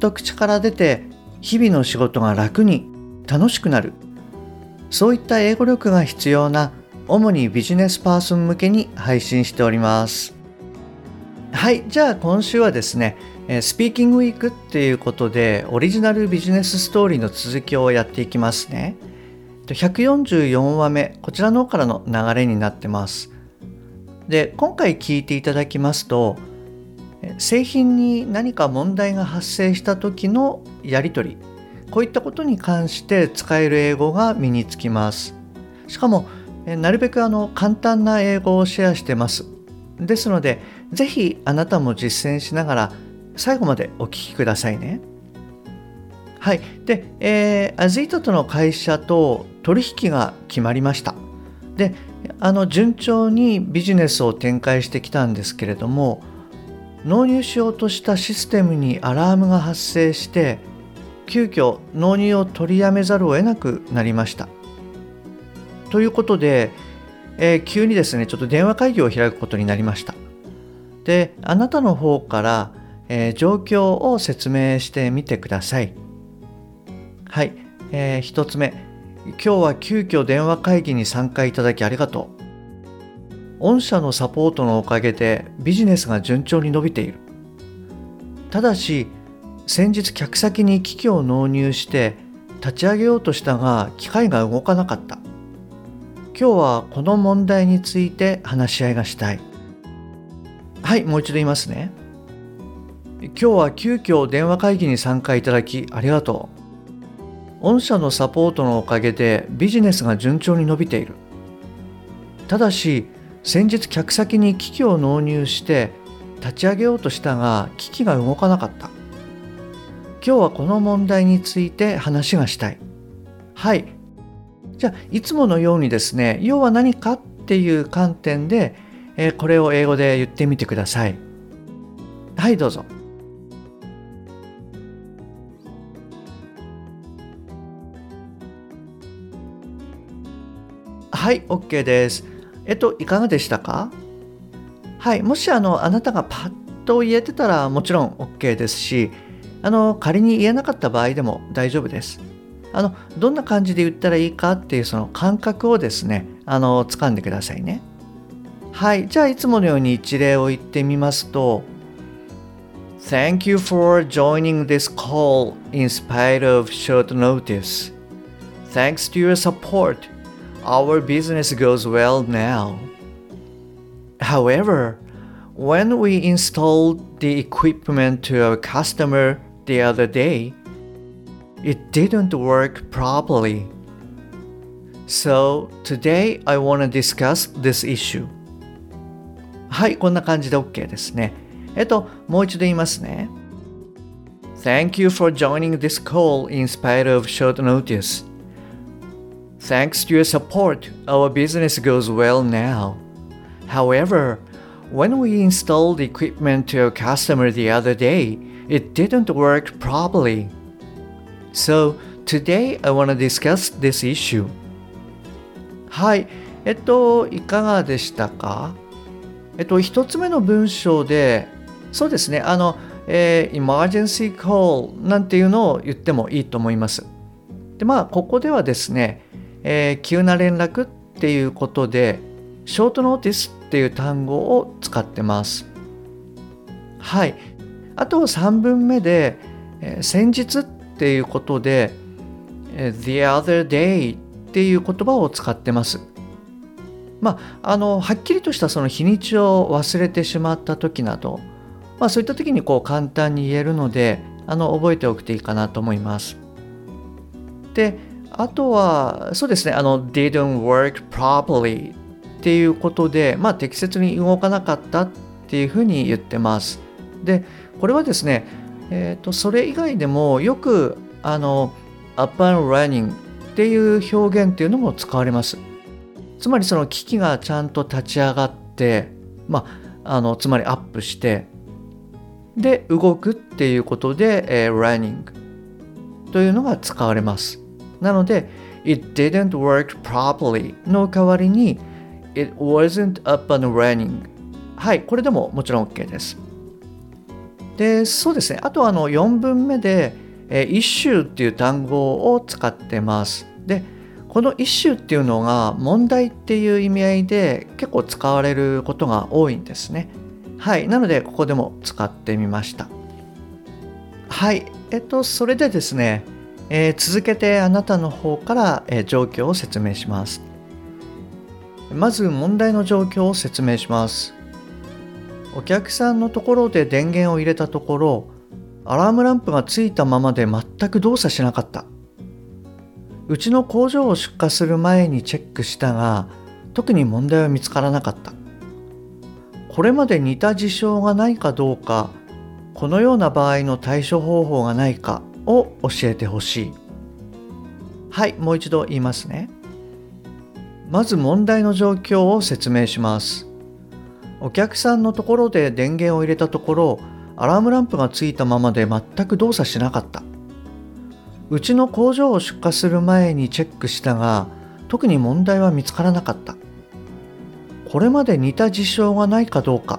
と口から出て日々の仕事が楽に楽しくなる。そういった英語力が必要な主にビジネスパーソン向けに配信しております。はいじゃあ今週はですねスピーキングウィークっていうことでオリジナルビジネスストーリーの続きをやっていきますね。144話目こちらの方からの流れになってます。で今回聞いていただきますと製品に何か問題が発生した時のやり取りこういったことに関して使える英語が身につきますしかもなるべくあの簡単な英語をシェアしてますですので是非あなたも実践しながら最後までお聞きくださいねはい。で、えー、アズイトとの会社と取引が決まりました。で、あの順調にビジネスを展開してきたんですけれども、納入しようとしたシステムにアラームが発生して急遽納入を取りやめざるを得なくなりました。ということで、えー、急にですねちょっと電話会議を開くことになりました。であなたの方から、えー、状況を説明してみてください。はい、えー、1つ目。今日は急遽電話会議に参加いただきありがとう。御社のサポートのおかげでビジネスが順調に伸びている。ただし先日客先に機器を納入して立ち上げようとしたが機械が動かなかった。今日はこの問題について話し合いがしたい。はいもう一度言いますね。今日は急遽電話会議に参加いただきありがとう。御社のサポートのおかげでビジネスが順調に伸びている。ただし先日客先に機器を納入して立ち上げようとしたが機器が動かなかった。今日はこの問題について話がしたい。はい。じゃあいつものようにですね要は何かっていう観点で、えー、これを英語で言ってみてください。はいどうぞ。はい OK です。えっと、いかがでしたか？はい、もしあのあなたがパッと言えてたらもちろん OK ですし、あの仮に言えなかった場合でも大丈夫です。あのどんな感じで言ったらいいかっていうその感覚をですね、あの掴んでくださいね。はい、じゃあいつものように一例を言ってみますと、Thank you for joining this call in spite of short notice. Thanks to your support. our business goes well now. However, when we installed the equipment to our customer the other day, it didn't work properly. So today I want to discuss this issue. はい、こんな感じで OK ですね。えっと、もう一度言いますね。Thank you for joining this call in spite of short notice. Thanks to your support, our business goes well now. However, when we installed equipment to a customer the other day, it didn't work properly. So, today I want to discuss this issue. はい。えっと、いかがでしたかえっと、一つ目の文章で、そうですね、あの、えー、emergency call なんていうのを言ってもいいと思います。で、まあ、ここではですね、えー、急な連絡っていうことでショートノーティスっていう単語を使ってます。はい。あと3文目で、えー、先日っていうことで、the other day っていう言葉を使ってます。まあ、あのはっきりとしたその日にちを忘れてしまった時など、まあ、そういった時にこう簡単に言えるのであの覚えておくといいかなと思います。であとは、そうですね、あの、didn't work properly っていうことで、まあ、適切に動かなかったっていうふうに言ってます。で、これはですね、えーと、それ以外でもよくあの up and running っていう表現っていうのも使われますつまりその機器がちゃんと立ち上がってまああのつまりアップしてで動くっていうことで、えー、running というのが使われますなので it didn't work properly の代わりに it wasn't up and running はいこれでももちろん OK です。でそうですね。あとあの4文目で、えー、issue っていう単語を使ってます。でこの issue っていうのが問題っていう意味合いで結構使われることが多いんですね。はいなのでここでも使ってみました。はいえっとそれでですねえー、続けてあなたの方から、えー、状況を説明します。まず問題の状況を説明します。お客さんのところで電源を入れたところアラームランプがついたままで全く動作しなかった。うちの工場を出荷する前にチェックしたが特に問題は見つからなかった。これまで似た事象がないかどうかこのような場合の対処方法がないかを教えてほしい。はいもう一度言いますね。まず問題の状況を説明します。お客さんのところで電源を入れたところアラームランプがついたままで全く動作しなかった。うちの工場を出荷する前にチェックしたが特に問題は見つからなかった。これまで似た事象がないかどうか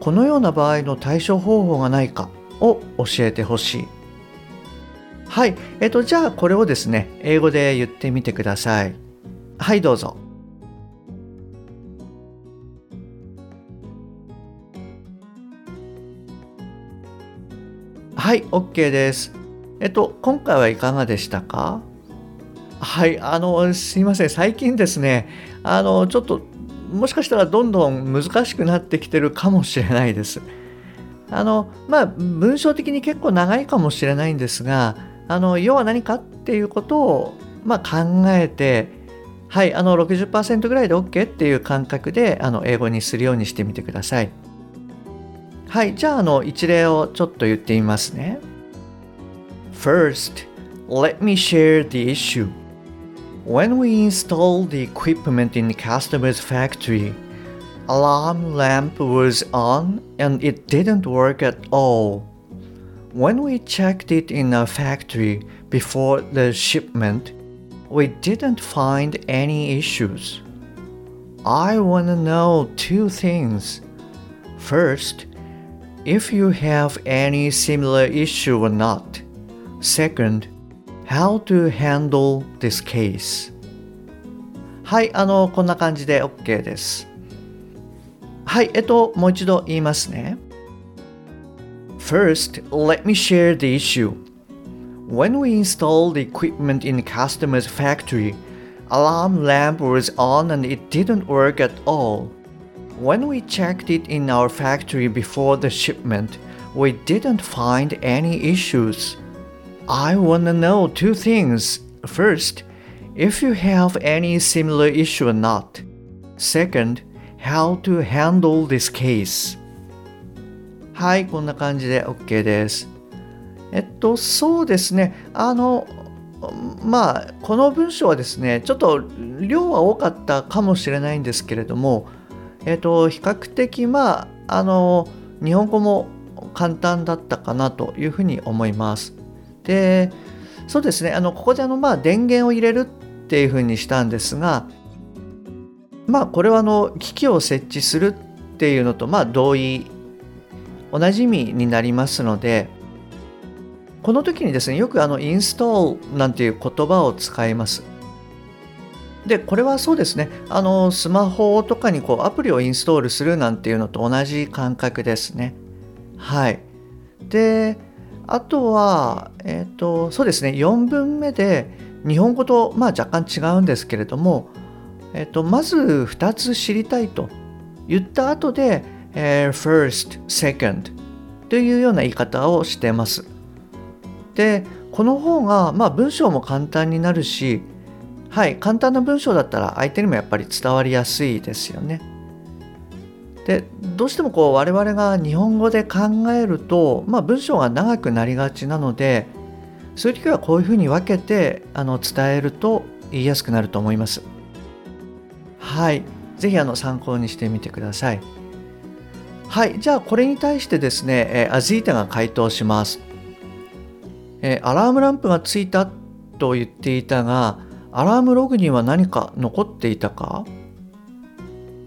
このような場合の対処方法がないかを教えてほしい。はい。えっと、じゃあこれをですね、英語で言ってみてください。はい、どうぞ。はい、OK です。えっと、今回はいかがでしたか？はい、あの、すいません。最近ですね、あの、ちょっと、もしかしたらどんどん難しくなってきてるかもしれないです。あの、まあ、文章的に結構長いかもしれないんですが、あの要は何かっていうことを、まあ、考えてはいあの60%ぐらいで OK っていう感覚であの英語にするようにしてみてくださいはいじゃああの一例をちょっと言ってみますね First, let me share the issue. When we installed the equipment in the customer's factory, alarm lamp was on and it didn't work at all. When we checked it in a factory before the shipment, we didn't find any issues. I want to know two things. First, if you have any similar issue or not. Second, how to handle this case. はい、あの、こんな感じで OK です。はい、えっと、もう一度言いますね。 First, let me share the issue. When we installed the equipment in the customer's factory, alarm lamp was on and it didn't work at all. When we checked it in our factory before the shipment, we didn't find any issues. I want to know two things. First, if you have any similar issue or not. Second, how to handle this case. はい、こんな感じで OK です。えっと、そうですね。あの、まあ、この文章はですね、ちょっと量は多かったかもしれないんですけれども、えっと、比較的、まあ、あの、日本語も簡単だったかなというふうに思います。で、そうですね、あの、ここであの、まあ、電源を入れるっていうふうにしたんですが、まあ、これはあの、機器を設置するっていうのと、まあ、同意同じ意味になりますのでこの時にですねよくあのインストールなんていう言葉を使います。でこれはそうですね。あのスマホとかにこうアプリをインストールするなんていうのと同じ感覚ですね。はい。であとはえっ、ー、とそうですね。4文目で日本語とまあ若干違うんですけれどもえっ、ー、とまず2つ知りたいと言った後でえー、first, second というような言い方をしてます。で、この方が、まあ、文章も簡単になるし、はい、簡単な文章だったら相手にもやっぱり伝わりやすいですよね。でどうしてもこう我々が日本語で考えると、まあ、文章が長くなりがちなのでそういう時はこういうふうに分けてあの伝えると言いやすくなると思います。はい、ぜひあの参考にしてみてください。はい、じゃあこれに対してですね、えー、アジータが回答します。えー、アラームランプがついたと言っていたが、アラームログには何か残っていたか？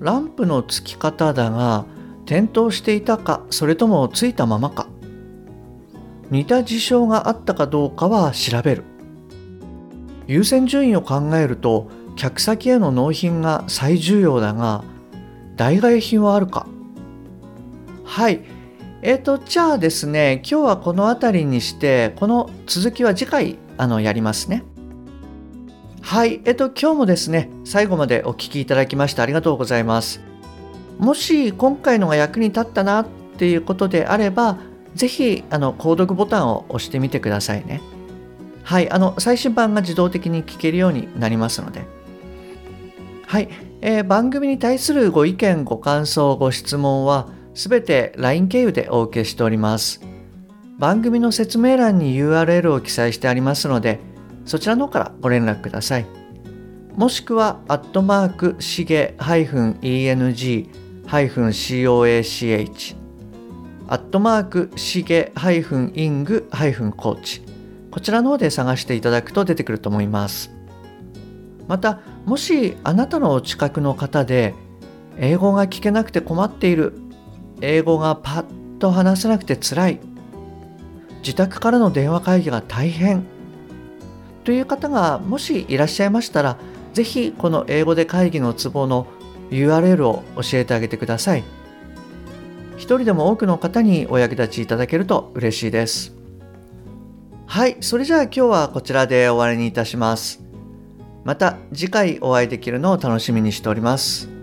ランプのつき方だが、点灯していたか、それともついたままか？似た事象があったかどうかは調べる。優先順位を考えると、客先への納品が最重要だが、代替品はあるか？はい。えっ、ー、と、じゃあですね、今日はこの辺りにして、この続きは次回、あの、やりますね。はい。えっ、ー、と、今日もですね、最後までお聴きいただきましてありがとうございます。もし今回のが役に立ったなっていうことであれば、ぜひ、あの、購読ボタンを押してみてくださいね。はい。あの、最新版が自動的に聞けるようになりますので。はい。えー、番組に対するご意見、ご感想、ご質問は、すべて LINE 経由でお受けしております。番組の説明欄に URL を記載してありますので、そちらの方からご連絡ください。もしくは、アットマーク、しげ -eng-coach、アットマーク、しげ -ing-coach、こちらの方で探していただくと出てくると思います。また、もしあなたのお近くの方で、英語が聞けなくて困っている英語がパッと話せなくてつらい。自宅からの電話会議が大変。という方がもしいらっしゃいましたらぜひこの英語で会議のツボの URL を教えてあげてください。一人でも多くの方にお役立ちいただけると嬉しいです。はいそれじゃあ今日はこちらで終わりにいたします。また次回お会いできるのを楽しみにしております。